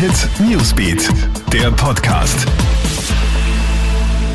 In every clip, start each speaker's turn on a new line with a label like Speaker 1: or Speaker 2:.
Speaker 1: Hit Newsbeat, der Podcast.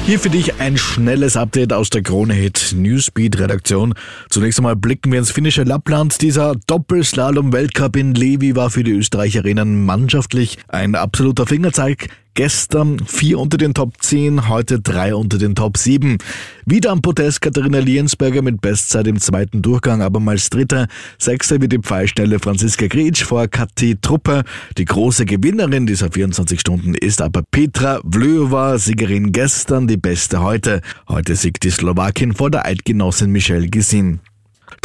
Speaker 2: Hier für dich ein schnelles Update aus der Krone Hit Newsbeat Redaktion. Zunächst einmal blicken wir ins finnische Lappland. Dieser Doppelslalom Weltcup in Levi war für die Österreicherinnen mannschaftlich ein absoluter Fingerzeig. Gestern vier unter den Top 10, heute drei unter den Top 7. Wieder am Podest Katharina Liensberger mit Bestzeit im zweiten Durchgang, abermals Dritter. Sechster wird die pfeilschnelle Franziska Gretsch vor Kathi Truppe. Die große Gewinnerin dieser 24 Stunden ist aber Petra Vlöva, Siegerin gestern, die beste heute. Heute siegt die Slowakin vor der Eidgenossin Michelle Gesin.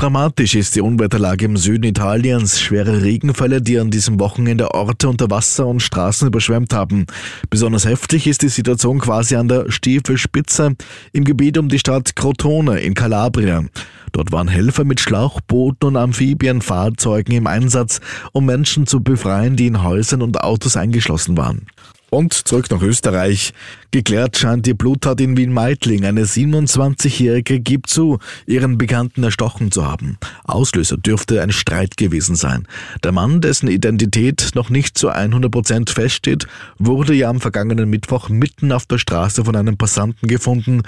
Speaker 2: Dramatisch ist die Unwetterlage im Süden Italiens. Schwere Regenfälle, die an diesem Wochenende Orte unter Wasser und Straßen überschwemmt haben. Besonders heftig ist die Situation quasi an der Stiefelspitze im Gebiet um die Stadt Crotone in Calabria. Dort waren Helfer mit Schlauchbooten und Amphibienfahrzeugen im Einsatz, um Menschen zu befreien, die in Häusern und Autos eingeschlossen waren. Und zurück nach Österreich. Geklärt scheint die Bluttat in Wien-Meidling. Eine 27-Jährige gibt zu, ihren Bekannten erstochen zu haben. Auslöser dürfte ein Streit gewesen sein. Der Mann, dessen Identität noch nicht zu 100 Prozent feststeht, wurde ja am vergangenen Mittwoch mitten auf der Straße von einem Passanten gefunden.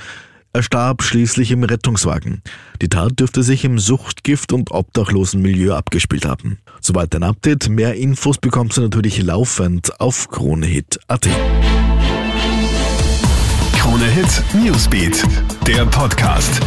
Speaker 2: Er starb schließlich im Rettungswagen. Die Tat dürfte sich im Suchtgift- und Obdachlosenmilieu abgespielt haben. Soweit ein Update. Mehr Infos bekommst du natürlich laufend auf KroneHit.at.
Speaker 1: Krone Hit Newsbeat, der Podcast.